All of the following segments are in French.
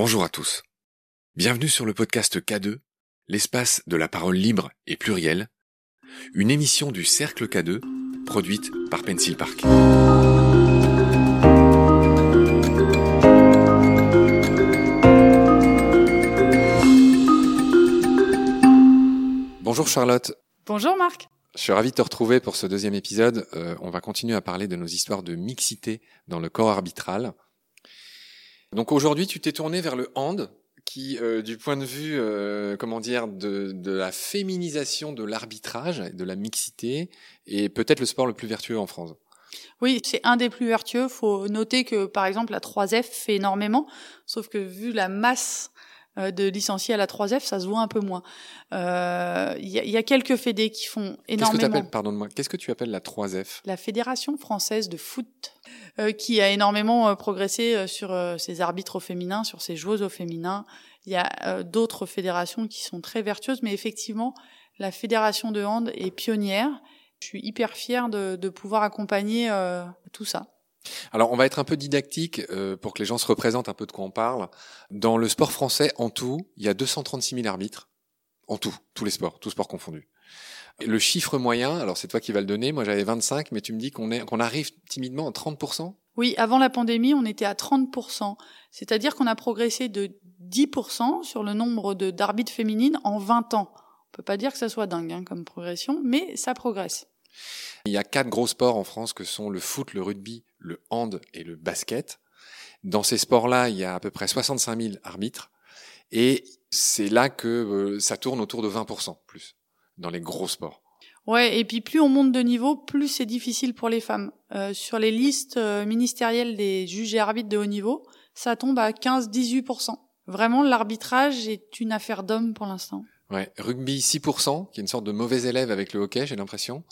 Bonjour à tous. Bienvenue sur le podcast K2, l'espace de la parole libre et plurielle, une émission du Cercle K2 produite par Pencil Park. Bonjour Charlotte. Bonjour Marc. Je suis ravi de te retrouver pour ce deuxième épisode. Euh, on va continuer à parler de nos histoires de mixité dans le corps arbitral. Donc aujourd'hui, tu t'es tourné vers le hand, qui, euh, du point de vue, euh, comment dire, de, de, la féminisation de l'arbitrage, de la mixité, est peut-être le sport le plus vertueux en France. Oui, c'est un des plus vertueux. Faut noter que, par exemple, la 3F fait énormément, sauf que vu la masse de licenciés à la 3F, ça se voit un peu moins. Il euh, y, a, y, a quelques fédés qui font énormément. Qu'est-ce que tu pardonne-moi, qu'est-ce que tu appelles la 3F La Fédération française de foot, euh, qui a énormément euh, progressé sur ses arbitres au féminin, sur ses joueuses au féminin. Il y a d'autres fédérations qui sont très vertueuses, mais effectivement, la Fédération de hand est pionnière. Je suis hyper fière de, de pouvoir accompagner tout ça. Alors, on va être un peu didactique euh, pour que les gens se représentent un peu de quoi on parle. Dans le sport français, en tout, il y a 236 000 arbitres. En tout, tous les sports, tous sports confondus. Le chiffre moyen, alors c'est toi qui vas le donner, moi j'avais 25, mais tu me dis qu'on est qu'on arrive timidement à 30% Oui, avant la pandémie, on était à 30%. C'est-à-dire qu'on a progressé de 10% sur le nombre de d'arbitres féminines en 20 ans. On peut pas dire que ça soit dingue hein, comme progression, mais ça progresse. Il y a quatre gros sports en France que sont le foot, le rugby, le hand et le basket. Dans ces sports-là, il y a à peu près 65 000 arbitres. Et c'est là que euh, ça tourne autour de 20% plus, dans les gros sports. Ouais, et puis plus on monte de niveau, plus c'est difficile pour les femmes. Euh, sur les listes euh, ministérielles des juges et arbitres de haut niveau, ça tombe à 15-18%. Vraiment, l'arbitrage est une affaire d'hommes pour l'instant. Ouais, rugby 6%, qui est une sorte de mauvais élève avec le hockey, j'ai l'impression.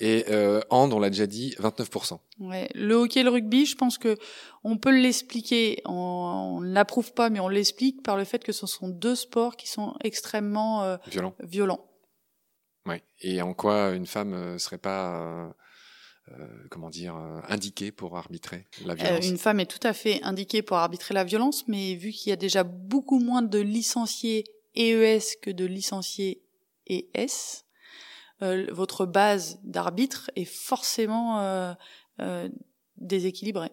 Et euh, hand, on l'a déjà dit, 29%. Ouais, le hockey et le rugby, je pense que on peut l'expliquer, on ne l'approuve pas, mais on l'explique par le fait que ce sont deux sports qui sont extrêmement euh, violents. violents. Ouais. Et en quoi une femme euh, serait pas euh, euh, comment dire, indiquée pour arbitrer la violence? Une femme est tout à fait indiquée pour arbitrer la violence, mais vu qu'il y a déjà beaucoup moins de licenciés EES que de licenciés ES, euh, votre base d'arbitre est forcément euh, euh, déséquilibrée.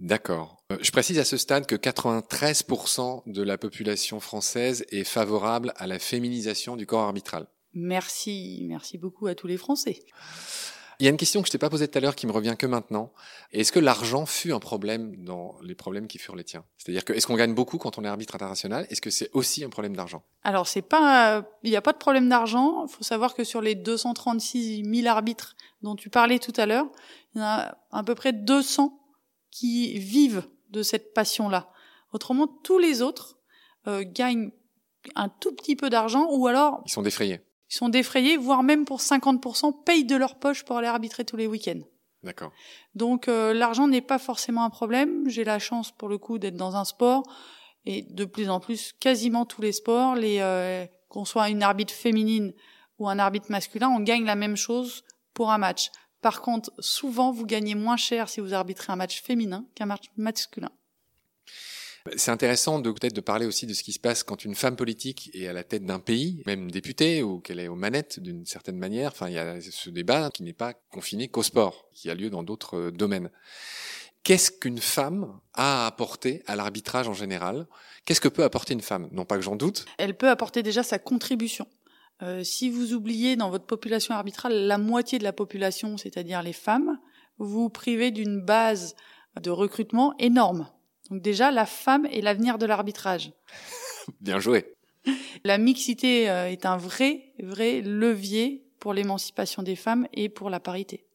D'accord. Euh, je précise à ce stade que 93% de la population française est favorable à la féminisation du corps arbitral. Merci, merci beaucoup à tous les Français. Il y a une question que je t'ai pas posée tout à l'heure qui me revient que maintenant. Est-ce que l'argent fut un problème dans les problèmes qui furent les tiens? C'est-à-dire que est-ce qu'on gagne beaucoup quand on est arbitre international? Est-ce que c'est aussi un problème d'argent? Alors c'est pas, il n'y a pas de problème d'argent. Il faut savoir que sur les 236 000 arbitres dont tu parlais tout à l'heure, il y en a à peu près 200 qui vivent de cette passion-là. Autrement, tous les autres euh, gagnent un tout petit peu d'argent ou alors ils sont défrayés ils sont défrayés, voire même pour 50%, payent de leur poche pour aller arbitrer tous les week-ends. D'accord. Donc euh, l'argent n'est pas forcément un problème. J'ai la chance pour le coup d'être dans un sport et de plus en plus quasiment tous les sports, les euh, qu'on soit une arbitre féminine ou un arbitre masculin, on gagne la même chose pour un match. Par contre, souvent vous gagnez moins cher si vous arbitrez un match féminin qu'un match masculin. C'est intéressant de peut-être de parler aussi de ce qui se passe quand une femme politique est à la tête d'un pays, même députée ou qu'elle est aux manettes d'une certaine manière. Enfin, il y a ce débat qui n'est pas confiné qu'au sport, qui a lieu dans d'autres euh, domaines. Qu'est-ce qu'une femme a à apporter à l'arbitrage en général? Qu'est-ce que peut apporter une femme? Non pas que j'en doute. Elle peut apporter déjà sa contribution. Euh, si vous oubliez dans votre population arbitrale la moitié de la population, c'est-à-dire les femmes, vous vous privez d'une base de recrutement énorme. Donc déjà, la femme est l'avenir de l'arbitrage. Bien joué. La mixité euh, est un vrai, vrai levier pour l'émancipation des femmes et pour la parité.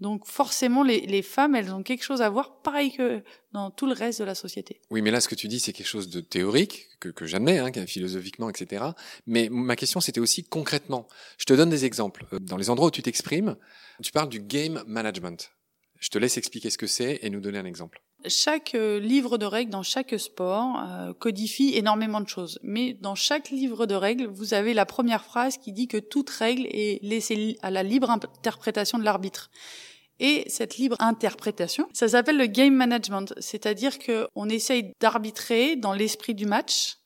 Donc forcément, les, les, femmes, elles ont quelque chose à voir, pareil que dans tout le reste de la société. Oui, mais là, ce que tu dis, c'est quelque chose de théorique, que, que j'admets, hein, philosophiquement, etc. Mais ma question, c'était aussi concrètement. Je te donne des exemples. Euh, dans les endroits où tu t'exprimes, tu parles du game management. Je te laisse expliquer ce que c'est et nous donner un exemple chaque euh, livre de règles dans chaque sport euh, codifie énormément de choses. Mais dans chaque livre de règles, vous avez la première phrase qui dit que toute règle est laissée à la libre interprétation de l'arbitre. Et cette libre interprétation, ça s'appelle le game management, c'est-à-dire que on essaye d'arbitrer dans l'esprit du match,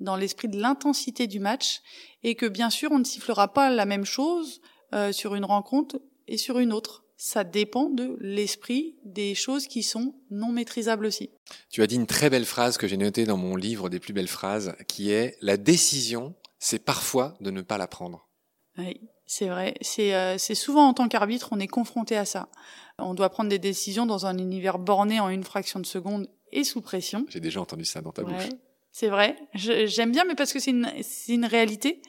dans l'esprit de l'intensité du match, et que bien sûr on ne sifflera pas la même chose euh, sur une rencontre et sur une autre. Ça dépend de l'esprit des choses qui sont non maîtrisables aussi. Tu as dit une très belle phrase que j'ai notée dans mon livre des plus belles phrases, qui est la décision, c'est parfois de ne pas la prendre. Oui, c'est vrai. C'est euh, souvent en tant qu'arbitre, on est confronté à ça. On doit prendre des décisions dans un univers borné en une fraction de seconde et sous pression. J'ai déjà entendu ça dans ta bouche. C'est vrai. J'aime bien, mais parce que c'est une, une réalité.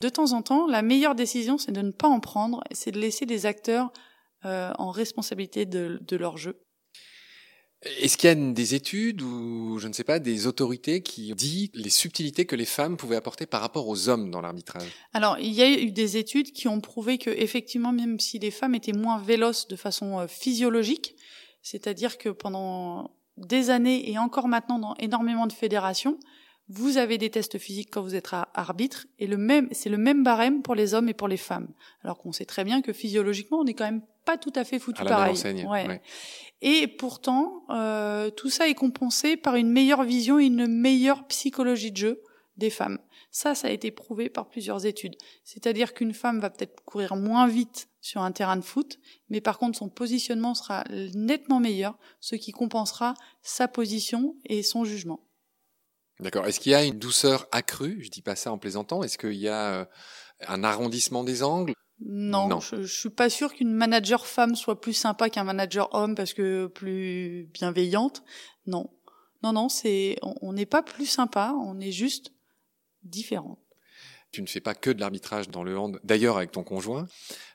De temps en temps, la meilleure décision, c'est de ne pas en prendre, c'est de laisser les acteurs euh, en responsabilité de, de leur jeu. Est-ce qu'il y a des études ou, je ne sais pas, des autorités qui dit les subtilités que les femmes pouvaient apporter par rapport aux hommes dans l'arbitrage? Alors, il y a eu des études qui ont prouvé que, effectivement, même si les femmes étaient moins véloces de façon euh, physiologique, c'est-à-dire que pendant des années et encore maintenant dans énormément de fédérations, vous avez des tests physiques quand vous êtes arbitre et le même, c'est le même barème pour les hommes et pour les femmes. Alors qu'on sait très bien que physiologiquement, on est quand même pas tout à fait foutu pareil. ouais. Et pourtant, euh, tout ça est compensé par une meilleure vision et une meilleure psychologie de jeu des femmes. Ça, ça a été prouvé par plusieurs études. C'est-à-dire qu'une femme va peut-être courir moins vite sur un terrain de foot, mais par contre son positionnement sera nettement meilleur, ce qui compensera sa position et son jugement. D'accord. Est-ce qu'il y a une douceur accrue? Je dis pas ça en plaisantant. Est-ce qu'il y a euh, un arrondissement des angles? Non, Je, je suis pas sûre qu'une manager femme soit plus sympa qu'un manager homme parce que plus bienveillante. Non, non, non, c'est on n'est pas plus sympa, on est juste différent. Tu ne fais pas que de l'arbitrage dans le hand. D'ailleurs, avec ton conjoint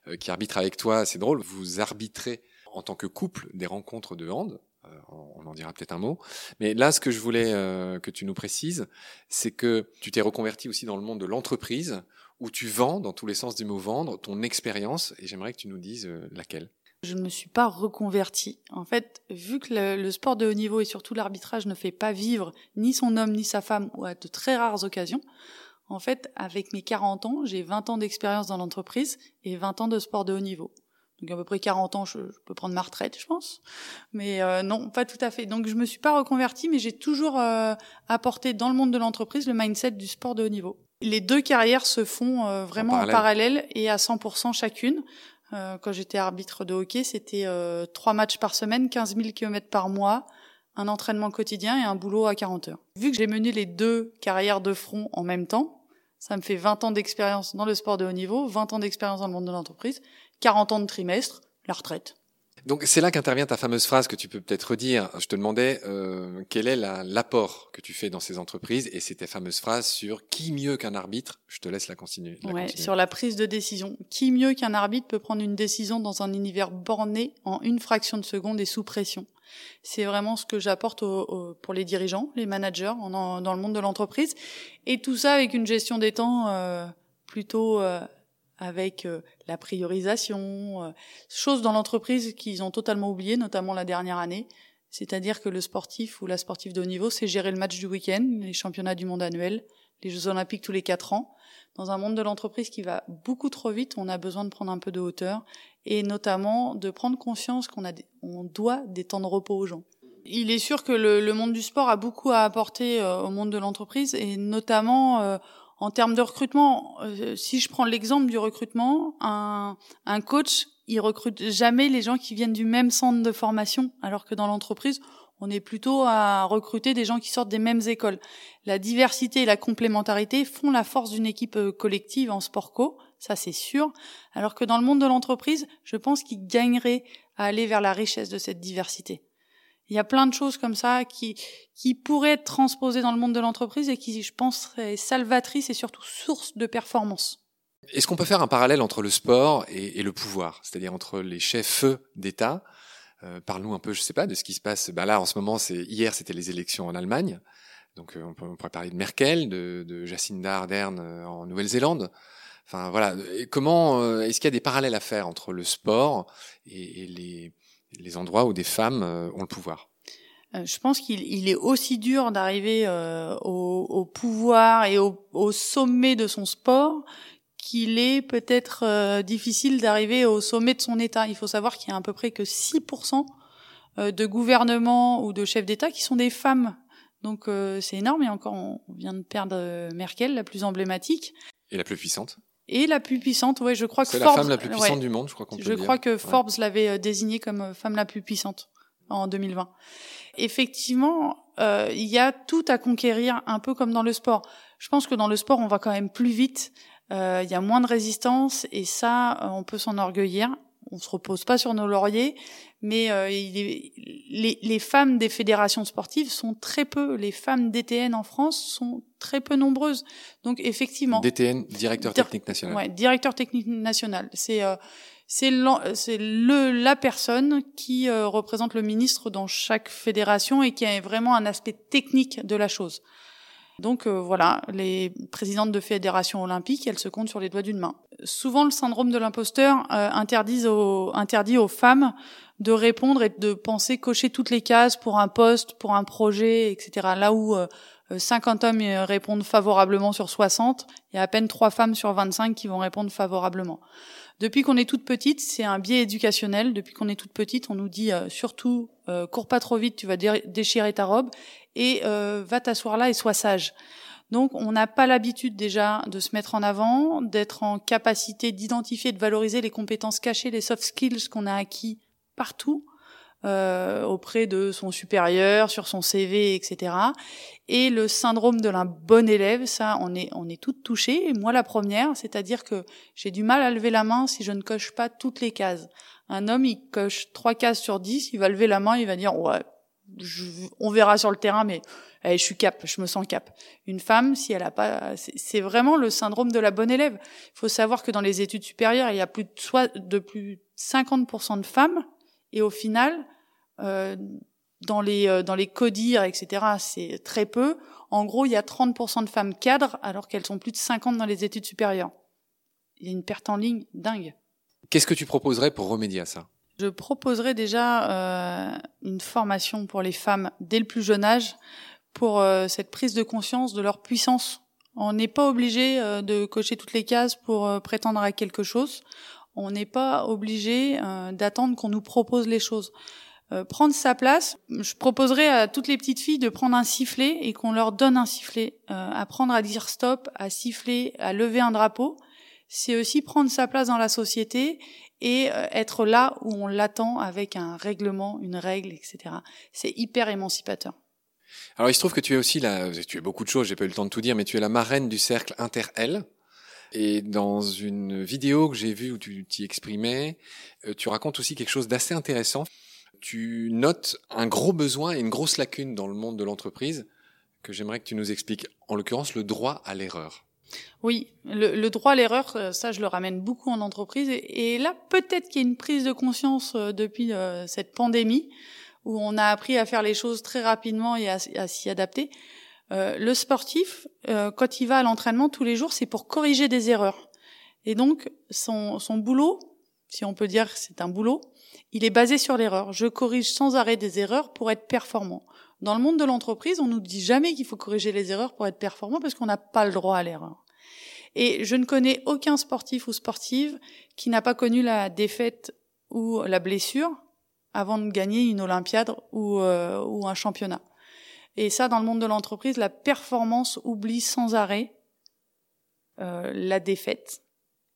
euh, qui arbitre avec toi, c'est drôle. Vous arbitrez en tant que couple des rencontres de hand. Euh, on en dira peut-être un mot. Mais là, ce que je voulais euh, que tu nous précises, c'est que tu t'es reconverti aussi dans le monde de l'entreprise, où tu vends, dans tous les sens du mot vendre, ton expérience, et j'aimerais que tu nous dises euh, laquelle. Je ne me suis pas reconverti. En fait, vu que le, sport de haut niveau et surtout l'arbitrage ne fait pas vivre ni son homme ni sa femme, ou à de très rares occasions, en fait, avec mes 40 ans, j'ai 20 ans d'expérience dans l'entreprise et 20 ans de sport de haut niveau. Donc à peu près 40 ans, je, peux prendre ma retraite, je pense. Mais euh, non, pas tout à fait. Donc je me suis pas reconvertie, mais j'ai toujours euh, apporté dans le monde de l'entreprise le mindset du sport de haut niveau. Les deux carrières se font euh, vraiment en parallèle. et à 100% chacune. quand j'étais arbitre de hockey, c'était trois matchs par semaine, 15 000 km par mois, un entraînement quotidien et un boulot à 40 heures. Vu que j'ai mené les deux carrières de front en même temps, ça me fait 20 ans d'expérience dans le sport de haut niveau, 20 ans d'expérience dans le monde de l'entreprise 40 ans de trimestre, la retraite. Donc c'est là qu'intervient ta fameuse phrase que tu peux peut-être redire. Je te demandais euh, quel est l'apport que tu fais dans ces entreprises et c'est ta fameuse phrase sur qui mieux qu'un arbitre. Je te laisse la continuer. ouais, sur la prise de décision. Qui mieux qu'un arbitre peut prendre une décision dans un univers borné en une fraction de seconde et sous pression? C'est vraiment ce que j'apporte pour les dirigeants, les managers dans le monde de l'entreprise et tout ça avec une gestion des temps euh, plutôt euh, avec euh, la priorisation, euh, choses dans l'entreprise qu'ils ont totalement oublié, notamment la dernière année. C'est-à-dire que le sportif ou la sportive de haut niveau, c'est gérer le match du week-end, les championnats du monde annuels, les Jeux olympiques tous les quatre ans. Dans un monde de l'entreprise qui va beaucoup trop vite, on a besoin de prendre un peu de hauteur et notamment de prendre conscience qu'on a, on doit des temps de repos aux gens. Il est sûr que le, le monde du sport a beaucoup à apporter euh, au monde de l'entreprise et notamment en termes de recrutement, euh, si je prends l'exemple du recrutement, un, un coach, il recrute jamais les gens qui viennent du même centre de formation, alors que dans l'entreprise, on est plutôt à recruter des gens qui sortent des mêmes écoles. La diversité et la complémentarité font la force d'une équipe euh, collective en sport co, ça c'est sûr, alors que dans le monde de l'entreprise, je pense qu'il gagnerait à aller vers la richesse de cette diversité. Il y a plein de choses comme ça qui, qui pourraient être transposées dans le monde de l'entreprise et qui, je pense, seraient salvatrices et surtout source de performance. Est-ce qu'on peut faire un parallèle entre le sport et, le pouvoir, c'est-à-dire entre les chefs d'État? Euh, Parle-nous un peu, je sais pas, de ce qui se passe. Ben là, en ce moment, c'est hier, c'était les élections en Allemagne. Donc, euh, on, peut, pourrait parler de Merkel, de, Jacinda Ardern euh, en Nouvelle-Zélande. Enfin, voilà. comment est-ce qu'il y a des parallèles à faire entre le sport et les les endroits où des femmes euh, ont le pouvoir euh, je pense qu'il est aussi dur d'arriver euh, au, pouvoir et au, sommet de son sport qu'il est peut-être euh, difficile d'arriver au sommet de son État. Il faut savoir qu'il y a à peu près que 6% euh, de gouvernements ou de chefs d'État qui sont des femmes. Donc euh, c'est énorme et encore on vient de perdre Merkel, la plus emblématique. Et la plus puissante et la plus puissante, ouais, je crois que c'est la femme la plus puissante du monde, je crois qu'on peut Je crois que Forbes l'avait désignée comme femme la plus puissante en 2020. Effectivement, euh, il y a tout à conquérir, un peu comme dans le sport. Je pense que dans le sport, on va quand même plus vite. Euh, il y a moins de résistance et ça, euh, on peut s'enorgueillir. On se repose pas sur nos lauriers, mais les, les, femmes des fédérations sportives sont très peu. Les femmes DTN en France sont très peu nombreuses. Donc effectivement. DTN, directeur technique national. Ouais, directeur technique national. C'est c'est le, la personne qui euh, représente le ministre dans chaque fédération et qui a vraiment un aspect technique de la chose. Donc euh, voilà, les présidentes de fédérations olympiques, elles se comptent sur les doigts d'une main. Souvent, le syndrome de l'imposteur euh, interdit, aux, interdit aux femmes de répondre et de penser cocher toutes les cases pour un poste, pour un projet, etc. Là où 50 hommes répondent favorablement sur 60, il y a à peine 3 femmes sur 25 qui vont répondre favorablement. Depuis qu'on est toute petite, c'est un biais éducationnel. Depuis qu'on est toute petite, on nous dit euh, surtout euh, cours pas trop vite, tu vas déchirer ta robe et euh, va t'asseoir là et sois sage. Donc on n'a pas l'habitude déjà de se mettre en avant, d'être en capacité d'identifier, de valoriser les compétences cachées, les soft skills qu'on a acquis partout euh, auprès de son supérieur, sur son CV, etc. Et le syndrome de la bonne élève, ça, on est, on est toutes touchées. moi, la première, c'est-à-dire que j'ai du mal à lever la main si je ne coche pas toutes les cases. Un homme, il coche trois cases sur dix, il va lever la main, il va dire ouais, on verra sur le terrain, mais eh, je suis cap, je me sens cap. Une femme, si elle a pas, c'est vraiment le syndrome de la bonne élève. Il faut savoir que dans les études supérieures, il y a plus de, soit, de plus de 50% de femmes et au final, euh, dans les euh, dans les codires, etc., c'est très peu. En gros, il y a 30% de femmes cadres alors qu'elles sont plus de 50 dans les études supérieures. Il y a une perte en ligne dingue. Qu'est-ce que tu proposerais pour remédier à ça? Je proposerais déjà euh, une formation pour les femmes dès le plus jeune âge pour euh, cette prise de conscience de leur puissance. On n'est pas obligé euh, de cocher toutes les cases pour prétendre à quelque chose on n'est pas obligé euh, d'attendre qu'on nous propose les choses. Euh, prendre sa place, je proposerais à toutes les petites filles de prendre un sifflet et qu'on leur donne un sifflet. Euh, apprendre à dire stop, à siffler, à lever un drapeau, c'est aussi prendre sa place dans la société et être là où on l'attend avec un règlement, une règle, etc. C'est hyper émancipateur. Alors il se trouve que tu es aussi là, tu es beaucoup de choses, j'ai pas eu le temps de tout dire, mais tu es la marraine du cercle Inter-L. Et dans une vidéo que j'ai vue où tu t'y exprimais, euh, tu racontes aussi quelque chose d'assez intéressant. Tu notes un gros besoin et une grosse lacune dans le monde de l'entreprise que j'aimerais que tu nous expliques. En l'occurrence, le droit à l'erreur. Oui, le, droit à l'erreur, euh, ça je le ramène beaucoup en entreprise. Et, là, peut-être qu'il y a une prise de conscience euh, depuis cette pandémie où on a appris à faire les choses très rapidement et à s'y adapter. Euh, le sportif, euh, quand il va à l'entraînement tous les jours, c'est pour corriger des erreurs. Et donc, son, son boulot, si on peut dire que c'est un boulot, il est basé sur l'erreur. Je corrige sans arrêt des erreurs pour être performant. Dans le monde de l'entreprise, on nous dit jamais qu'il faut corriger les erreurs pour être performant parce qu'on n'a pas le droit à l'erreur. Et je ne connais aucun sportif ou sportive qui n'a pas connu la défaite ou la blessure avant de gagner une Olympiade ou, euh, ou un championnat. Et ça, dans le monde de l'entreprise, la performance oublie sans arrêt euh, la défaite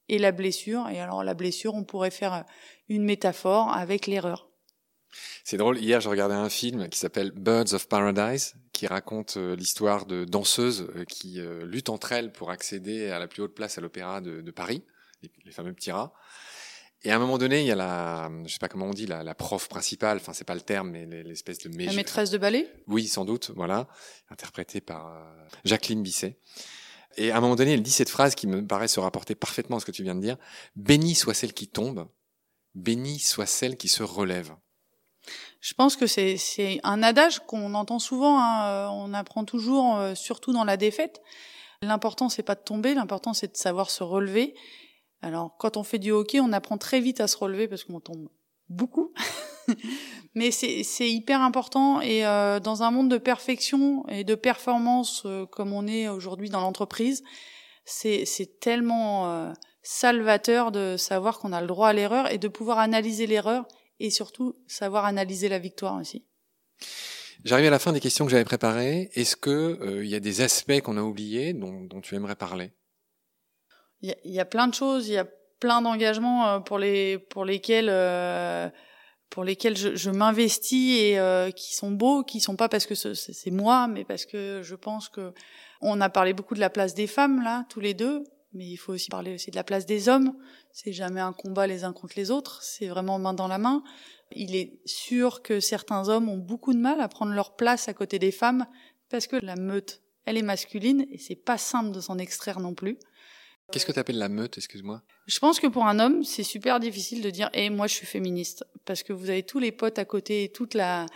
et la blessure. Et alors la blessure, on pourrait faire une métaphore avec l'erreur. C'est drôle, hier je regardais un film qui s'appelle Birds of Paradise, qui raconte euh, l'histoire de danseuses euh, qui luttent entre elles pour accéder à la plus haute place à l'opéra de, de, Paris, les, les fameux petits rats. Et à un moment donné, il y a la, je sais pas comment on dit, la, la prof principale, enfin c'est pas le terme, mais l'espèce de la maîtresse de ballet? Oui, sans doute, voilà, interprétée par euh, Jacqueline Bisset. Et à un moment donné, elle dit cette phrase qui me paraît se rapporter parfaitement à ce que tu viens de dire béni soit celle qui tombe, béni soit celle qui se relève. Je pense que c'est un adage qu'on entend souvent. Hein, euh, on apprend toujours, euh, surtout dans la défaite. L'important c'est pas de tomber, l'important c'est de savoir se relever alors, quand on fait du hockey, on apprend très vite à se relever parce qu'on tombe beaucoup. Mais c'est hyper important et euh, dans un monde de perfection et de performance euh, comme on est aujourd'hui dans l'entreprise, c'est tellement euh, salvateur de savoir qu'on a le droit à l'erreur et de pouvoir analyser l'erreur et surtout savoir analyser la victoire aussi. J'arrive à la fin des questions que j'avais préparées. Est-ce que il y a des aspects qu'on a oubliés dont tu aimerais parler? Il y a, plein de choses, il y a plein d'engagements euh, pour les pour lesquels euh, pour lesquels je, je m'investis et euh, qui sont beaux, qui sont pas parce que c'est moi, mais parce que je pense que on a parlé beaucoup de la place des femmes là, tous les deux, mais il faut aussi parler aussi de la place des hommes. C'est jamais un combat les uns contre les autres, c'est vraiment main dans la main. Il est sûr que certains hommes ont beaucoup de mal à prendre leur place à côté des femmes parce que la meute, elle est masculine et c'est pas simple de s'en extraire non plus. Qu'est-ce que tu appelles la meute, excuse-moi? Je pense que pour un homme, c'est super difficile de dire "Eh moi je suis féministe" parce que vous avez tous les potes à côté, toute la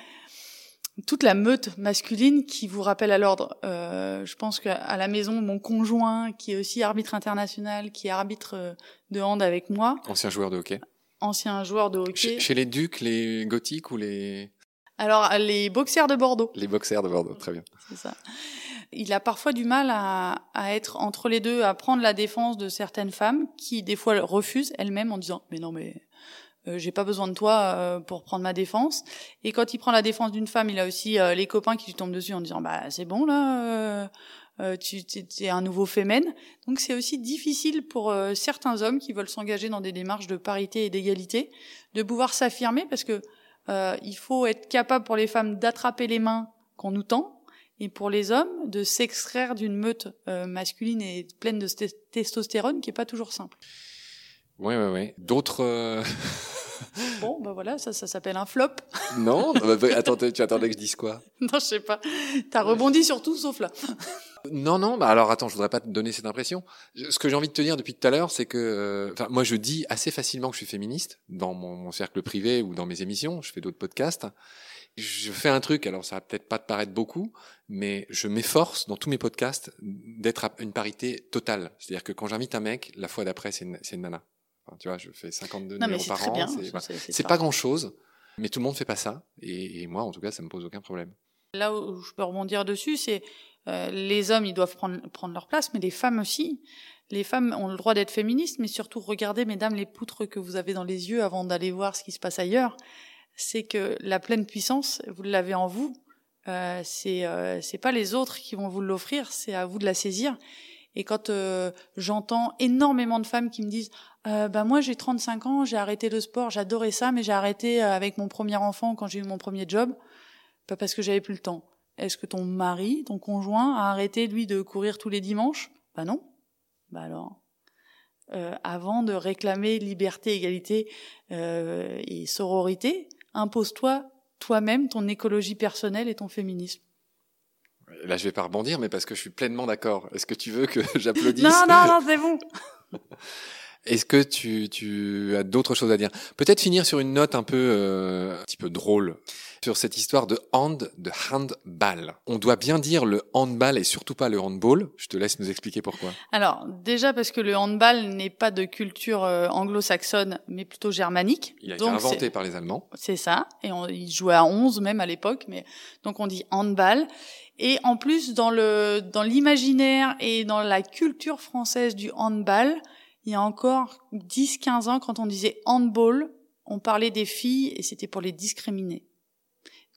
toute la meute masculine qui vous rappelle à l'ordre. Euh, je pense qu'à la maison, mon conjoint, qui est aussi arbitre international, qui est arbitre euh, de hand avec moi. Ancien joueur de hockey. Ancien joueur de hockey. Chez, chez les Ducs, les Gothiques ou les... Alors, les boxers de Bordeaux. Les boxers de Bordeaux, très bien. C'est ça. Il a parfois du mal à, à, être entre les deux, à prendre la défense de certaines femmes qui, des fois, refusent elles-mêmes en disant « Mais non, mais euh, j'ai pas besoin de toi euh, pour prendre ma défense. Et quand il prend la défense d'une femme, il a aussi euh, les copains qui lui tombent dessus en disant bah c'est bon là, tu es un nouveau fémène. Donc c'est aussi difficile pour certains hommes qui veulent s'engager dans des démarches de parité et d'égalité de pouvoir s'affirmer parce que il faut être capable pour les femmes d'attraper les mains qu'on nous tend et pour les hommes de s'extraire d'une meute masculine et pleine de testostérone qui est pas toujours simple. Ouais, ouais, ouais. D'autres. Bon, ben voilà, ça, ça s'appelle un flop. Non, bah, bah, attends, tu attendais que je dise quoi? Non, je sais pas. T'as rebondi sur tout sauf là. Non, non, bah alors attends, je voudrais pas te donner cette impression. Ce que j'ai envie de te dire depuis tout à l'heure, c'est que, euh, enfin, moi je dis assez facilement que je suis féministe dans mon, mon cercle privé ou dans mes émissions. Je fais d'autres podcasts. Je fais un truc, alors ça va peut-être pas te paraître beaucoup, mais je m'efforce dans tous mes podcasts d'être à une parité totale. C'est-à-dire que quand j'invite un mec, la fois d'après c'est une, une nana tu vois, je fais 52 non, numéros par an. C'est pas grand chose, mais tout le monde fait pas ça. Et, et, moi, en tout cas, ça me pose aucun problème. Là où je peux rebondir dessus, c'est euh, les hommes, ils doivent prendre, prendre leur place, mais les femmes aussi. Les femmes ont le droit d'être féministes, mais surtout regardez, mesdames, les poutres que vous avez dans les yeux avant d'aller voir ce qui se passe ailleurs. C'est que la pleine puissance, vous l'avez en vous. Euh, c'est euh, c'est pas les autres qui vont vous l'offrir, c'est à vous de la saisir. Et quand euh, j'entends énormément de femmes qui me disent euh, bah moi j'ai 35 ans, j'ai arrêté le sport, j'adorais ça, mais j'ai arrêté euh, avec mon premier enfant quand j'ai eu mon premier job, pas parce que j'avais plus le temps. Est-ce que ton mari, ton conjoint, a arrêté lui de courir tous les dimanches? Bah non. Bah alors, euh, avant de réclamer liberté, égalité et sororité, impose-toi toi-même ton écologie personnelle et ton féminisme. Là, je vais pas rebondir, mais parce que je suis pleinement d'accord. Est-ce que tu veux que j'applaudisse Non, non, non, c'est bon. Est-ce que tu, tu as d'autres choses à dire? Peut-être finir sur une note un peu, euh, un petit peu drôle sur cette histoire de hand, de handball. On doit bien dire le handball et surtout pas le handball. Je te laisse nous expliquer pourquoi. Alors déjà parce que le handball n'est pas de culture euh, anglo-saxonne, mais plutôt germanique. Il a été inventé par les Allemands. C'est ça. Et on, il jouait à 11 même à l'époque, mais donc on dit handball. Et en plus dans le dans l'imaginaire et dans la culture française du handball, il y a encore 10-15 ans, quand on disait handball, on parlait des filles et c'était pour les discriminer.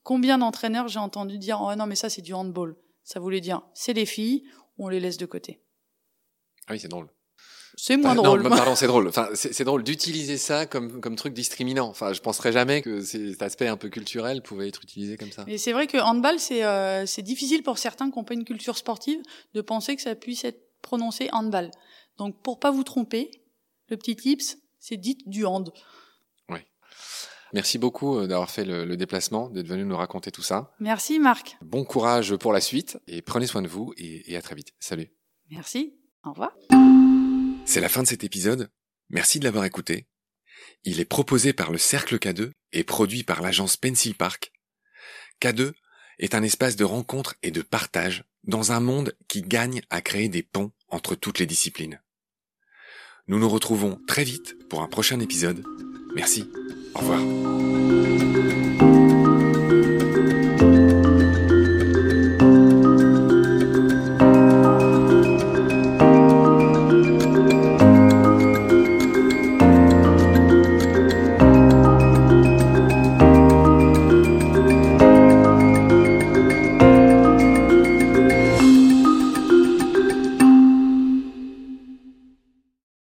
Combien d'entraîneurs j'ai entendu dire oh non mais ça c'est du handball. Ça voulait dire c'est les filles, on les laisse de côté. Ah oui c'est drôle. C'est moins drôle. Non, pardon, c'est drôle. Enfin, c'est drôle d'utiliser ça comme comme truc discriminant. Enfin, je penserais jamais que cet aspect un peu culturel pouvait être utilisé comme ça. Mais c'est vrai que handball, c'est euh, c'est difficile pour certains qui n'ont pas une culture sportive de penser que ça puisse être prononcé handball. Donc pour pas vous tromper, le petit tips, c'est dites du hand. Oui. Merci beaucoup euh, d'avoir fait le, déplacement, d'être venu nous raconter tout ça. Merci Marc. Bon courage pour la suite et prenez soin de vous et, et à très vite. Salut. Merci. Au revoir. C'est la fin de cet épisode. Merci de l'avoir écouté. Il est proposé par le Cercle K2 et produit par l'agence Pencil Park. K2 est un espace de rencontre et de partage dans un monde qui gagne à créer des ponts entre toutes les disciplines. Nous nous retrouvons très vite pour un prochain épisode. Merci. Au revoir.